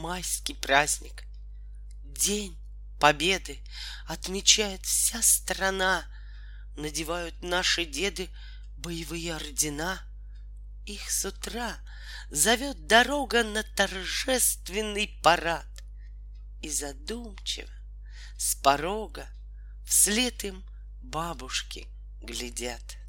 майский праздник. День победы отмечает вся страна, Надевают наши деды боевые ордена. Их с утра зовет дорога на торжественный парад. И задумчиво с порога вслед им бабушки глядят.